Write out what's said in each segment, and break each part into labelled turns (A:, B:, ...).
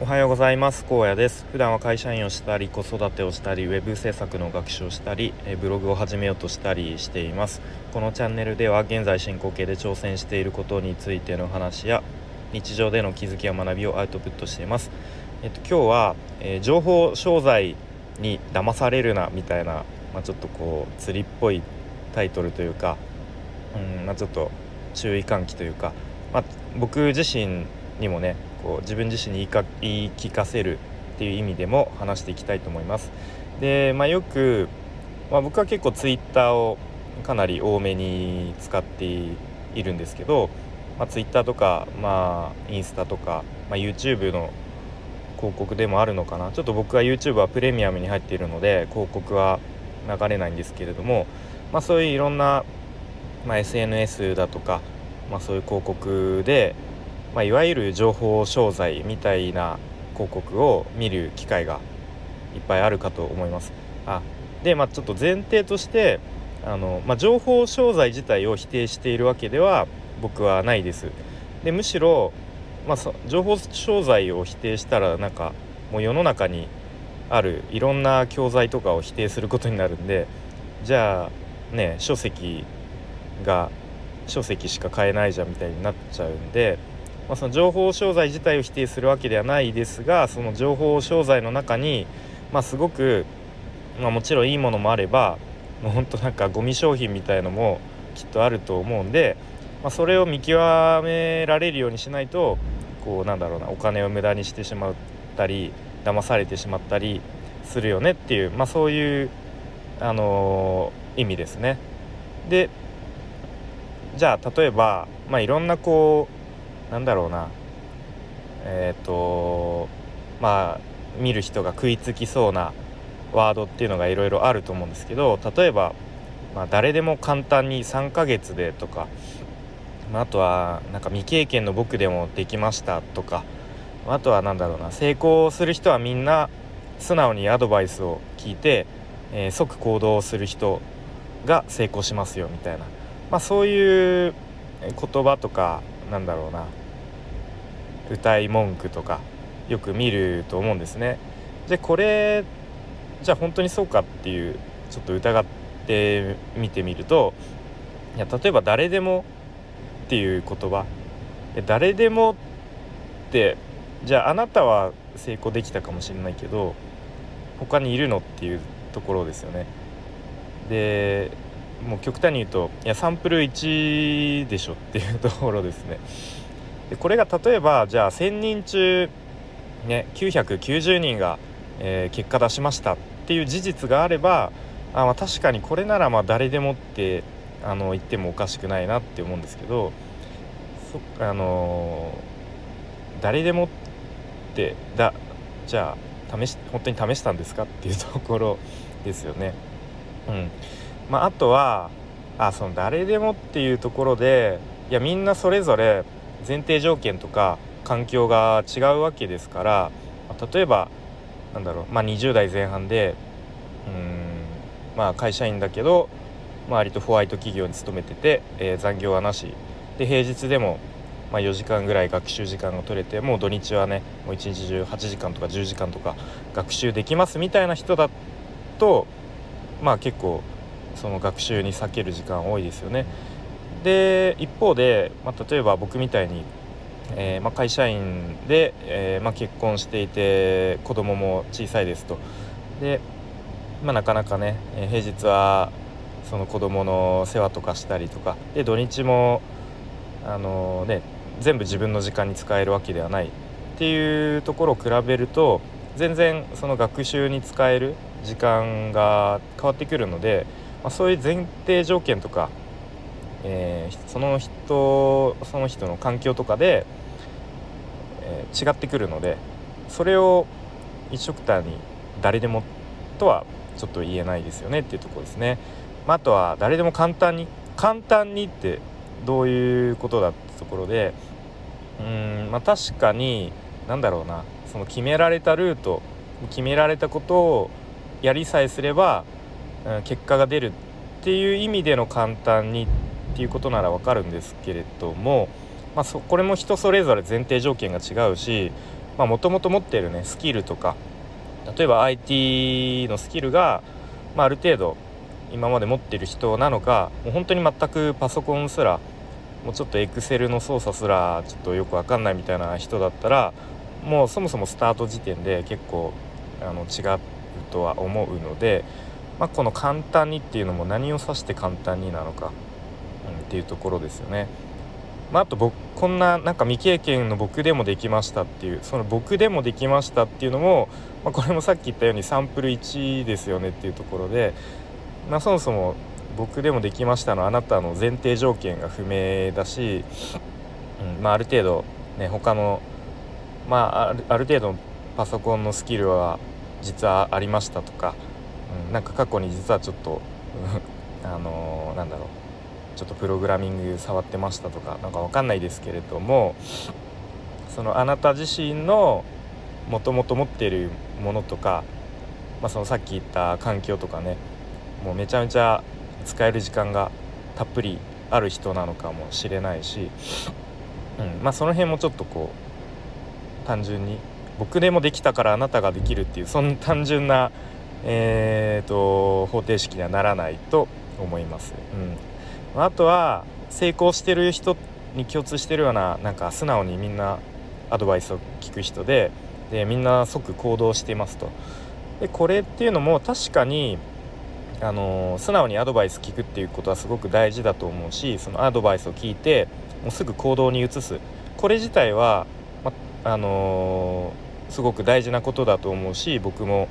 A: おはようございます。高野です。普段は会社員をしたり子育てをしたりウェブ制作の学習をしたりブログを始めようとしたりしています。このチャンネルでは現在進行形で挑戦していることについての話や日常での気づきや学びをアウトプットしています。えっと今日は、えー、情報商材に騙されるなみたいなまあ、ちょっとこう釣りっぽいタイトルというかうんまあちょっと注意喚起というかまあ僕自身にもねこう自分自身に言い聞かせるっていう意味でも話していきたいと思います。で、まあ、よく、まあ、僕は結構ツイッターをかなり多めに使っているんですけど、まあ、ツイッターとか、まあ、インスタとか、まあ、YouTube の広告でもあるのかなちょっと僕は YouTube はプレミアムに入っているので広告は流れないんですけれども、まあ、そういういろんな、まあ、SNS だとか、まあ、そういう広告で、まあ、いわゆる情報商材みたいな広告を見る機会がいっぱいあるかと思います。あで、まあ、ちょっと前提としてあの、まあ、情報商材自体を否定しているわけでは僕はないです。でむしろ、まあ、情報商材を否定したらなんかもう世の中にあるいろんな教材とかを否定することになるんでじゃあね書籍が書籍しか買えないじゃんみたいになっちゃうんで。まあ、その情報商材自体を否定するわけではないですがその情報商材の中に、まあ、すごく、まあ、もちろんいいものもあればもうほんとなんかゴミ商品みたいのもきっとあると思うんで、まあ、それを見極められるようにしないとこうなんだろうなお金を無駄にしてしまったり騙されてしまったりするよねっていう、まあ、そういう、あのー、意味ですね。でじゃあ例えば、まあ、いろんなこうなんだろうな。えっ、ー、とまあ見る人が食いつきそうなワードっていうのがいろいろあると思うんですけど例えば、まあ、誰でも簡単に3ヶ月でとか、まあ、あとはなんか未経験の僕でもできましたとかあとは何だろうな成功する人はみんな素直にアドバイスを聞いて、えー、即行動する人が成功しますよみたいな、まあ、そういう言葉とかなんだろうな歌い文句とかよく見ると思うんですね。でこれじゃあ本当にそうかっていうちょっと疑ってみてみるといや例えば「誰でも」っていう言葉誰でもってじゃああなたは成功できたかもしれないけど他にいるのっていうところですよね。でもう極端に言うといやサンプル1でしょっていうところですね。でこれが例えばじゃあ1,000人中、ね、990人が、えー、結果出しましたっていう事実があればあ、まあ、確かにこれならまあ誰でもってあの言ってもおかしくないなって思うんですけどそあのー、誰でもってだじゃあ試し本当に試したんですかっていうところですよね。うんまあ、あとはあその誰でもっていうところでいやみんなそれぞれ前提条件とか環境が違うわけですから、まあ、例えばなんだろう、まあ、20代前半でうんまあ会社員だけど、まあ、割とホワイト企業に勤めてて、えー、残業はなし。で平日でもまあ、4時間ぐらい学習時間が取れてもう土日はねもう一日中8時間とか10時間とか学習できますみたいな人だとまあ結構その学習に避ける時間多いですよね。で一方で、まあ、例えば僕みたいに、えー、まあ、会社員で、えー、まあ、結婚していて子供も小さいですと。で、まなかなかね平日はその子供の世話とかしたりとかで土日もあのね全部自分の時間に使えるわけではないっていうところを比べると全然その学習に使える時間が変わってくるのでまあ、そういう前提条件とか、えー、その人その人の環境とかで、えー、違ってくるのでそれを一緒くたに誰でもとはちょっと言えないですよねっていうとこですね。まあ、あとは誰でも簡単に簡単にってどういうことだってところでうんまあ確かに何だろうなその決められたルート決められたことをやりさえすれば結果が出るっていう意味での簡単にっていうことならわかるんですけれども、まあ、これも人それぞれ前提条件が違うしもともと持ってるねスキルとか例えば IT のスキルが、まあ、ある程度今まで持ってる人なのかもう本当に全くパソコンすらもうちょっとエクセルの操作すらちょっとよく分かんないみたいな人だったらもうそもそもスタート時点で結構あの違うとは思うので、まあ、この簡単にっていうのも何を指して簡単になのか、うん、っていうところですよね。まあ、あと僕こんななんか未経験の僕でもできましたっていうその僕でもできましたっていうのも、まあ、これもさっき言ったようにサンプル1ですよねっていうところで、まあ、そもそも僕でもできましたのあなたの前提条件が不明だし、うんまあ、ある程度、ね、他の、まあ、あるある程度パソコンのスキルは実はありましたとか、うん、なんか過去に実はちょっと あのー、なんだろう。ちょっとプログラミング触ってましたとか何か分かんないですけれどもそのあなた自身のもともと持っているものとか、まあ、そのさっき言った環境とかねもうめちゃめちゃ使える時間がたっぷりある人なのかもしれないし、うん。まあ、その辺もちょっとこう単純に僕でもできたからあなたができるっていうそんな単純な、えーと、方程式にはならないと思います。うん、あとは成功してる人に共通してるようななんか素直にみんなアドバイスを聞く人ででみんな即行動していますと。でこれっていうのも確かにあの素直にアドバイス聞くっていうことはすごく大事だと思うしそのアドバイスを聞いてもうすぐ行動に移すこれ自体は、まあのー、すごく大事なことだと思うし僕も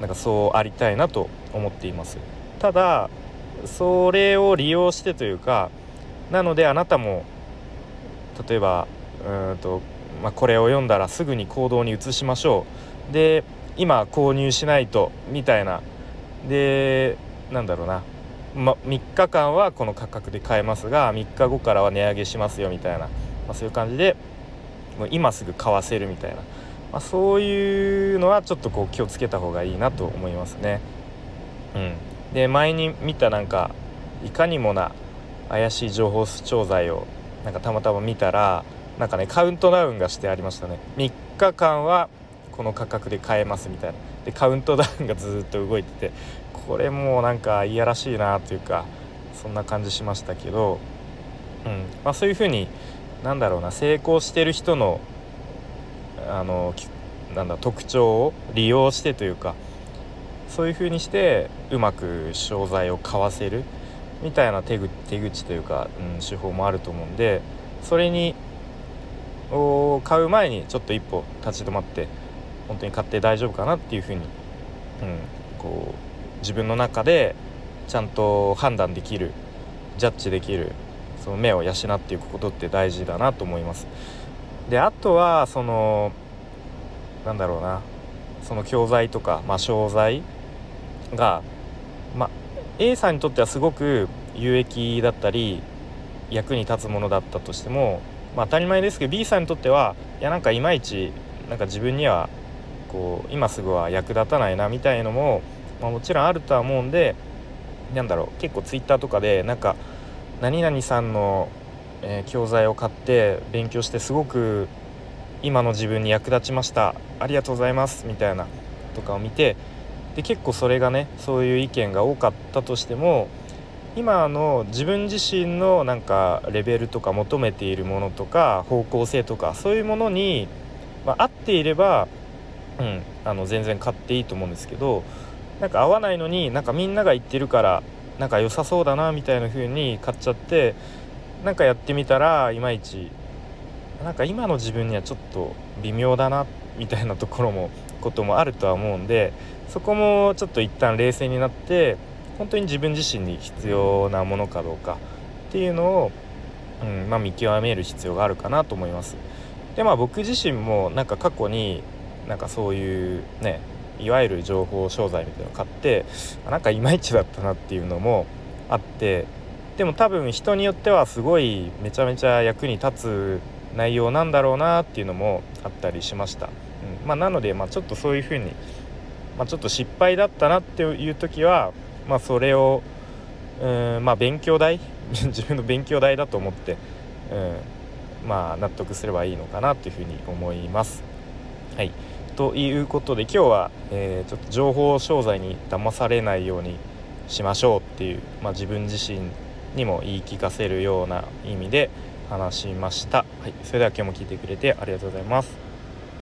A: なんかそうありたいなと思っています。ただそれを利用してというかなのであなたも例えばうんと、まあ、これを読んだらすぐに行動に移しましょう。で今購入しないとみたいな。でなんだろうな、ま、3日間はこの価格で買えますが3日後からは値上げしますよみたいな、まあ、そういう感じでもう今すぐ買わせるみたいな、まあ、そういうのはちょっとこう気をつけた方がいいなと思いますね。うん、で前に見たなんかいかにもな怪しい情報調剤をなんかたまたま見たらなんかねカウントダウンがしてありましたね。3日間はこの価格で買えますみたいな。でカウントダウンがずっと動いててこれもうなんかいやらしいなというかそんな感じしましたけど、うん。まあ、そういうふうになんだろうな成功してる人のあのなんだ特徴を利用してというかそういうふうにしてうまく商材を買わせるみたいな手口というか、うん、手法もあると思うんでそれにを買う前にちょっと一歩立ち止まって本当に買って大丈夫かなっていうふうに、うん、こう自分の中でちゃんと判断できるジャッジできるその目を養っていくことって大事だなと思います。であとはそのなんだろうな。その教材とか、まあ、商材が、まあ、A さんにとってはすごく有益だったり役に立つものだったとしても、まあ、当たり前ですけど B さんにとってはいやなんかいまいちなんか自分にはこう今すぐは役立たないなみたいのも、まあ、もちろんあるとは思うんでなんだろう結構ツイッターとかでなんか何々さんの、えー、教材を買って勉強してすごく今の自分に役立ちました。ありがとうございますみたいなとかを見てで結構それがねそういう意見が多かったとしても今の自分自身のなんかレベルとか求めているものとか方向性とかそういうものに、まあ、合っていればうん、あの全然買っていいと思うんですけどなんか合わないのになんかみんなが言ってるからなんか良さそうだなみたいな風に買っちゃってなんかやってみたらいまいちなんか今の自分にはちょっと微妙だなみたいなところもこともあるとは思うんでそこもちょっと一旦冷静になって本当に自分自身に必要なものかどうかっていうのを、うんまあ、見極める必要があるかなと思います。でまあ僕自身もなんか過去になんかそういうねいわゆる情報商材みたいなのを買ってなんかいまいちだったなっていうのもあってでも多分人によってはすごいめちゃめちゃ役に立つ内容なんだろうなっていうのもあったりしました、うん。まあ、なので、まあ、ちょっとそういうふうに、まあ、ちょっと失敗だったなっていう時は、まあ、それをうんまあ勉強代？自分の勉強代だと思って、うん、まあ納得すればいいのかなというふうに思います。はい。ということで今日は、えー、ちょっと情報商材に騙されないようにしましょうっていう、まあ、自分自身にも言い聞かせるような意味で話しました、はい、それでは今日も聞いてくれてありがとうございます。